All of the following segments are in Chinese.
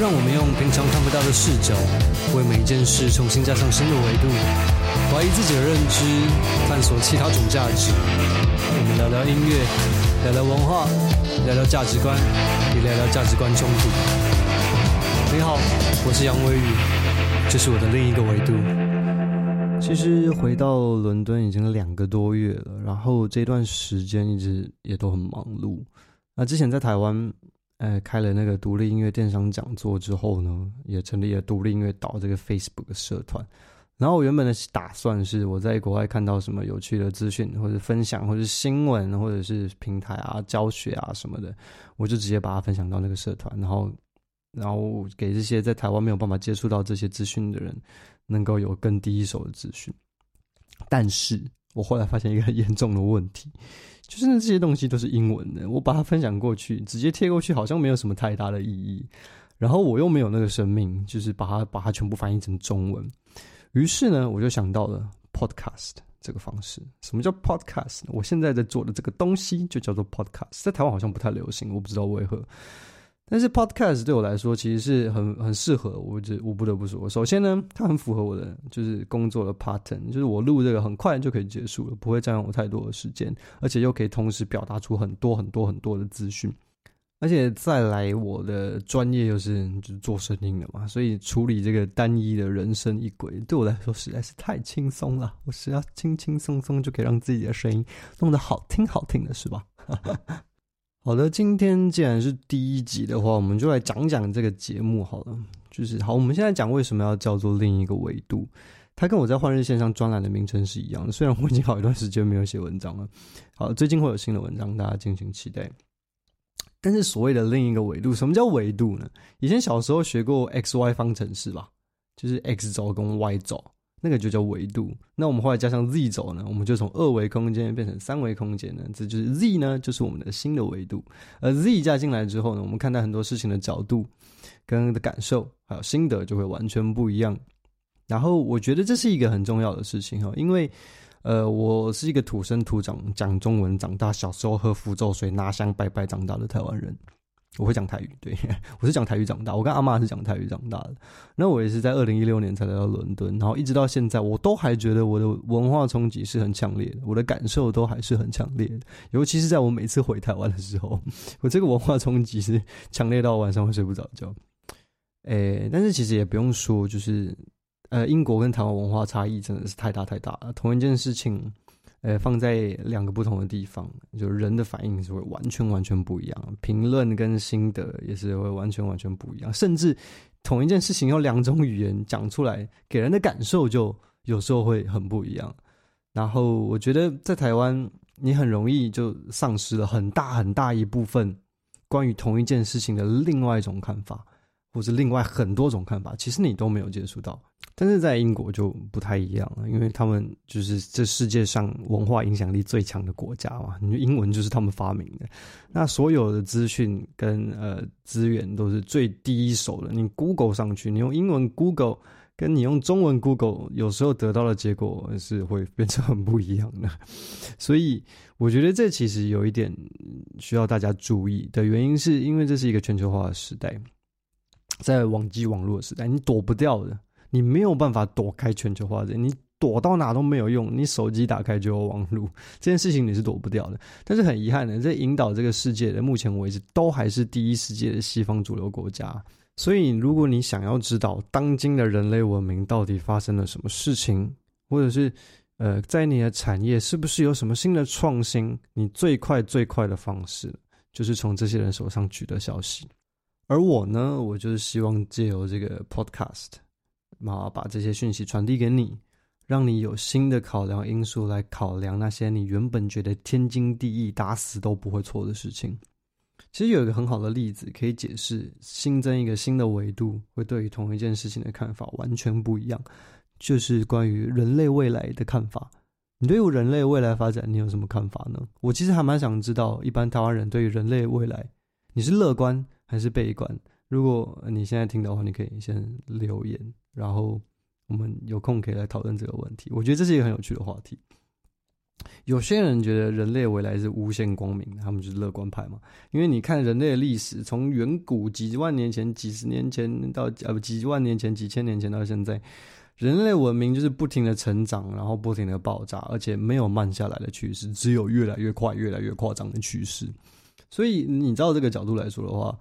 让我们用平常看不到的视角，为每一件事重新加上新的维度，怀疑自己的认知，探索其他种价值。我们聊聊音乐，聊聊文化，聊聊价值观，也聊聊价值观冲突。你好，我是杨威宇，这是我的另一个维度。其实回到伦敦已经两个多月了，然后这段时间一直也都很忙碌。那之前在台湾，呃，开了那个独立音乐电商讲座之后呢，也成立了独立音乐岛这个 Facebook 社团。然后我原本的打算是，我在国外看到什么有趣的资讯，或者分享，或者是新闻，或者是平台啊、教学啊什么的，我就直接把它分享到那个社团，然后，然后给这些在台湾没有办法接触到这些资讯的人。能够有更第一手的资讯，但是我后来发现一个很严重的问题，就是，这些东西都是英文的，我把它分享过去，直接贴过去，好像没有什么太大的意义。然后我又没有那个生命，就是把它把它全部翻译成中文。于是呢，我就想到了 podcast 这个方式。什么叫 podcast？我现在在做的这个东西就叫做 podcast，在台湾好像不太流行，我不知道为何。但是 Podcast 对我来说其实是很很适合，我这我不得不说，首先呢，它很符合我的就是工作的 pattern，就是我录这个很快就可以结束了，不会占用我太多的时间，而且又可以同时表达出很多很多很多的资讯，而且再来我的专业又是就是做声音的嘛，所以处理这个单一的人声一轨对我来说实在是太轻松了，我只要轻轻松松就可以让自己的声音弄得好听好听的是吧？好的，今天既然是第一集的话，我们就来讲讲这个节目好了。就是好，我们现在讲为什么要叫做另一个维度。它跟我在换日线上专栏的名称是一样的，虽然我已经好一段时间没有写文章了。好，最近会有新的文章，大家敬请期待。但是所谓的另一个维度，什么叫维度呢？以前小时候学过 x y 方程式吧，就是 x 轴跟 y 轴。那个就叫维度。那我们后来加上 z 轴呢，我们就从二维空间变成三维空间呢。这就是 z 呢，就是我们的新的维度。而 z 加进来之后呢，我们看待很多事情的角度、跟的感受还有心得就会完全不一样。然后我觉得这是一个很重要的事情哈，因为呃，我是一个土生土长讲中文长大，小时候喝符咒水拿香拜拜长大的台湾人。我会讲台语，对，我是讲台语长大。我跟阿妈是讲台语长大的。那我也是在二零一六年才来到伦敦，然后一直到现在，我都还觉得我的文化冲击是很强烈的，我的感受都还是很强烈的。尤其是在我每次回台湾的时候，我这个文化冲击是强烈到晚上会睡不着觉。诶、但是其实也不用说，就是呃，英国跟台湾文化差异真的是太大太大了。同一件事情。呃，放在两个不同的地方，就人的反应是会完全完全不一样，评论跟心得也是会完全完全不一样，甚至同一件事情用两种语言讲出来，给人的感受就有时候会很不一样。然后我觉得在台湾，你很容易就丧失了很大很大一部分关于同一件事情的另外一种看法，或是另外很多种看法，其实你都没有接触到。但是在英国就不太一样了，因为他们就是这世界上文化影响力最强的国家嘛，你英文就是他们发明的，那所有的资讯跟呃资源都是最第一手的。你 Google 上去，你用英文 Google，跟你用中文 Google，有时候得到的结果是会变成很不一样的。所以我觉得这其实有一点需要大家注意的原因，是因为这是一个全球化的时代，在网际网络时代，你躲不掉的。你没有办法躲开全球化的，你躲到哪都没有用。你手机打开就有网络，这件事情你是躲不掉的。但是很遗憾的，在引导这个世界的目前为止，都还是第一世界的西方主流国家。所以，如果你想要知道当今的人类文明到底发生了什么事情，或者是呃，在你的产业是不是有什么新的创新，你最快最快的方式就是从这些人手上取得消息。而我呢，我就是希望借由这个 podcast。啊，把这些讯息传递给你，让你有新的考量因素来考量那些你原本觉得天经地义、打死都不会错的事情。其实有一个很好的例子可以解释新增一个新的维度会对于同一件事情的看法完全不一样，就是关于人类未来的看法。你对于人类未来发展，你有什么看法呢？我其实还蛮想知道，一般台湾人对于人类未来，你是乐观还是悲观？如果你现在听的话，你可以先留言，然后我们有空可以来讨论这个问题。我觉得这是一个很有趣的话题。有些人觉得人类未来是无限光明，他们就是乐观派嘛。因为你看人类的历史，从远古几万年前、几十年前到呃不几万年前、几千年前到现在，人类文明就是不停的成长，然后不停的爆炸，而且没有慢下来的趋势，只有越来越快、越来越夸张的趋势。所以你照这个角度来说的话，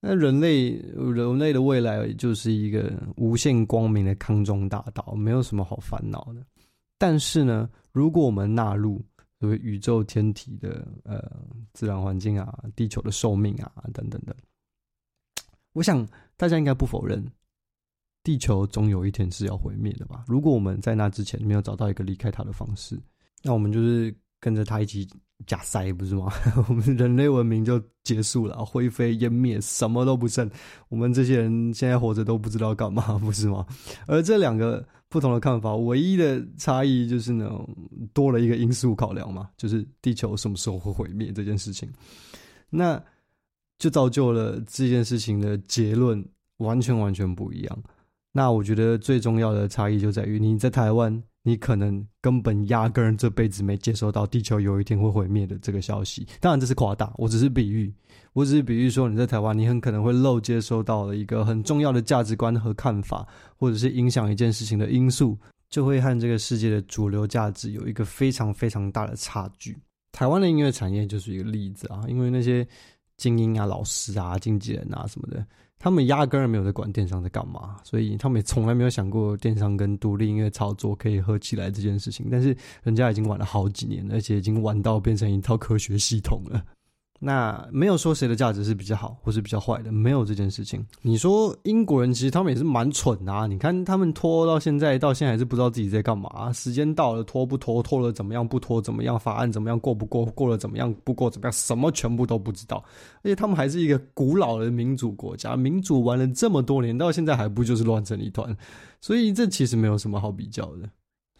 那人类人类的未来就是一个无限光明的康庄大道，没有什么好烦恼的。但是呢，如果我们纳入宇宙天体的呃自然环境啊、地球的寿命啊等等的，我想大家应该不否认，地球总有一天是要毁灭的吧？如果我们在那之前没有找到一个离开它的方式，那我们就是。跟着它一起假塞，不是吗？我们人类文明就结束了，灰飞烟灭，什么都不剩。我们这些人现在活着都不知道干嘛，不是吗？而这两个不同的看法，唯一的差异就是呢，多了一个因素考量嘛，就是地球什么时候会毁灭这件事情。那就造就了这件事情的结论完全完全不一样。那我觉得最重要的差异就在于你在台湾。你可能根本压根这辈子没接收到地球有一天会毁灭的这个消息，当然这是夸大，我只是比喻，我只是比喻说你在台湾，你很可能会漏接收到了一个很重要的价值观和看法，或者是影响一件事情的因素，就会和这个世界的主流价值有一个非常非常大的差距。台湾的音乐产业就是一个例子啊，因为那些精英啊、老师啊、经纪人啊什么的。他们压根儿没有在管电商在干嘛，所以他们也从来没有想过电商跟独立音乐操作可以合起来这件事情。但是人家已经玩了好几年，而且已经玩到变成一套科学系统了。那没有说谁的价值是比较好或是比较坏的，没有这件事情。你说英国人其实他们也是蛮蠢的啊，你看他们拖到现在，到现在还是不知道自己在干嘛。时间到了拖不拖，拖了怎么样，不拖怎么样，法案怎么样过不过，过了怎么样，不过怎么样，什么全部都不知道。而且他们还是一个古老的民主国家，民主玩了这么多年，到现在还不就是乱成一团？所以这其实没有什么好比较的。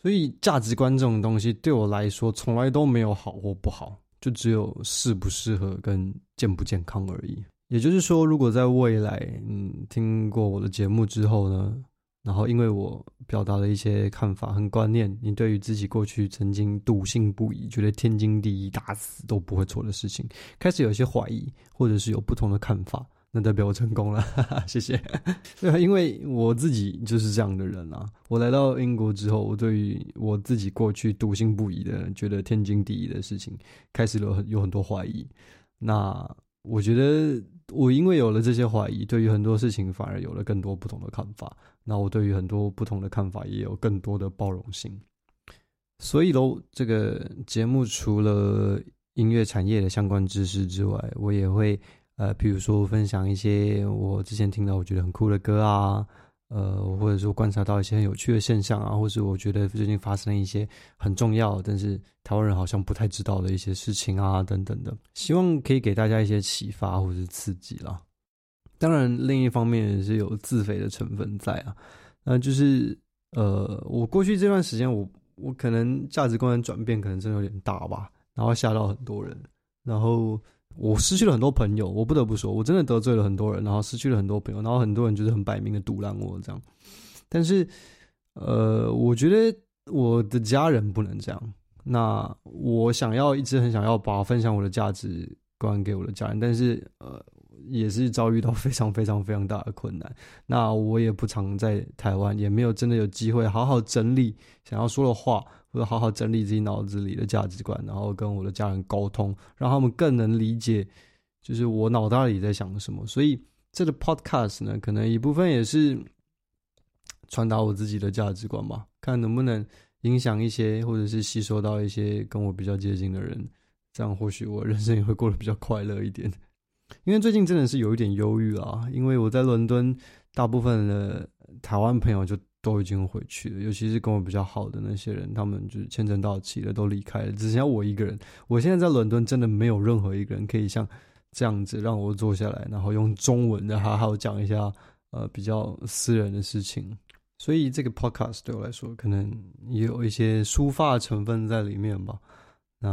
所以价值观这种东西对我来说，从来都没有好或不好。就只有适不适合跟健不健康而已。也就是说，如果在未来，嗯，听过我的节目之后呢，然后因为我表达了一些看法很观念，你对于自己过去曾经笃信不疑、觉得天经地义、打死都不会错的事情，开始有一些怀疑，或者是有不同的看法。那代表我成功了，哈哈，谢谢。对啊，因为我自己就是这样的人啊。我来到英国之后，我对于我自己过去笃信不疑的、觉得天经地义的事情，开始了很有很多怀疑。那我觉得，我因为有了这些怀疑，对于很多事情反而有了更多不同的看法。那我对于很多不同的看法，也有更多的包容性。所以喽，这个节目除了音乐产业的相关知识之外，我也会。呃，比如说分享一些我之前听到我觉得很酷的歌啊，呃，或者说观察到一些很有趣的现象啊，或是我觉得最近发生了一些很重要，但是台湾人好像不太知道的一些事情啊，等等的，希望可以给大家一些启发或是刺激啦。当然，另一方面也是有自肥的成分在啊，那就是呃，我过去这段时间，我我可能价值观的转变可能真的有点大吧，然后吓到很多人，然后。我失去了很多朋友，我不得不说，我真的得罪了很多人，然后失去了很多朋友，然后很多人就是很摆明的赌烂我这样。但是，呃，我觉得我的家人不能这样。那我想要一直很想要把分享我的价值观给我的家人，但是呃，也是遭遇到非常非常非常大的困难。那我也不常在台湾，也没有真的有机会好好整理想要说的话。我好好整理自己脑子里的价值观，然后跟我的家人沟通，让他们更能理解，就是我脑袋里在想什么。所以这个 podcast 呢，可能一部分也是传达我自己的价值观吧，看能不能影响一些，或者是吸收到一些跟我比较接近的人，这样或许我人生也会过得比较快乐一点。因为最近真的是有一点忧郁啊，因为我在伦敦，大部分的台湾朋友就。都已经回去了，尤其是跟我比较好的那些人，他们就是签证到期了，都离开了，只剩下我一个人。我现在在伦敦，真的没有任何一个人可以像这样子让我坐下来，然后用中文的好好讲一下呃比较私人的事情。所以这个 podcast 对我来说，可能也有一些抒发成分在里面吧。那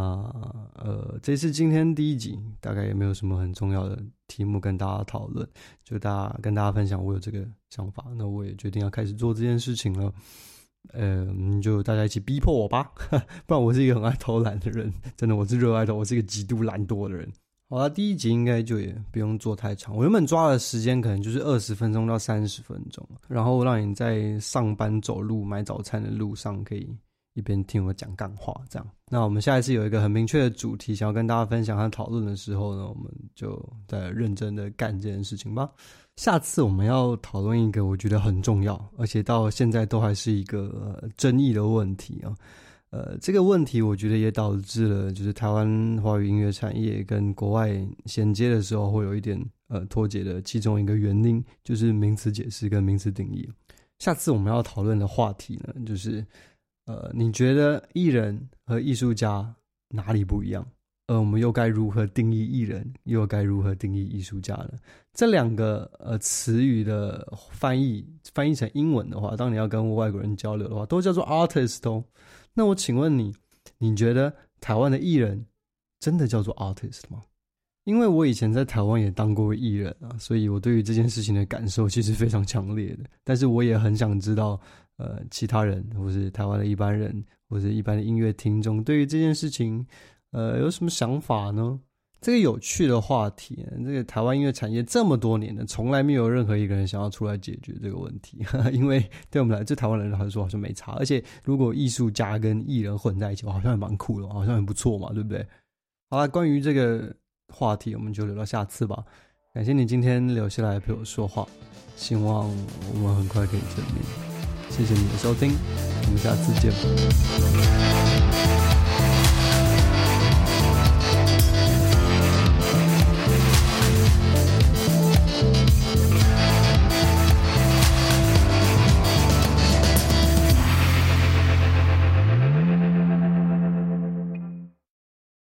呃，这是今天第一集，大概也没有什么很重要的题目跟大家讨论，就大家跟大家分享我有这个想法，那我也决定要开始做这件事情了。呃，就大家一起逼迫我吧，不然我是一个很爱偷懒的人，真的，我是热爱的，我是一个极度懒惰的人。好了，第一集应该就也不用做太长，我原本抓的时间可能就是二十分钟到三十分钟，然后让你在上班、走路、买早餐的路上可以一边听我讲干话，这样。那我们下一次有一个很明确的主题想要跟大家分享和讨论的时候呢，我们就再认真的干这件事情吧。下次我们要讨论一个我觉得很重要，而且到现在都还是一个争议的问题啊。呃，这个问题我觉得也导致了，就是台湾华语音乐产业跟国外衔接的时候会有一点呃脱节的其中一个原因，就是名词解释跟名词定义。下次我们要讨论的话题呢，就是呃，你觉得艺人和艺术家哪里不一样？呃，我们又该如何定义艺人，又该如何定义艺术家呢？这两个呃词语的翻译翻译成英文的话，当你要跟外国人交流的话，都叫做 artist 哦。那我请问你，你觉得台湾的艺人真的叫做 artist 吗？因为我以前在台湾也当过艺人啊，所以我对于这件事情的感受其实非常强烈的。但是我也很想知道，呃，其他人或是台湾的一般人，或是一般的音乐听众，对于这件事情。呃，有什么想法呢？这个有趣的话题，这个台湾音乐产业这么多年了，从来没有任何一个人想要出来解决这个问题。因为对我们来，这台湾人来说好像没差。而且，如果艺术家跟艺人混在一起，好像也蛮酷的，好像很不错嘛，对不对？好了，关于这个话题，我们就留到下次吧。感谢你今天留下来陪我说话，希望我们很快可以见面。谢谢你的收听，我们下次见。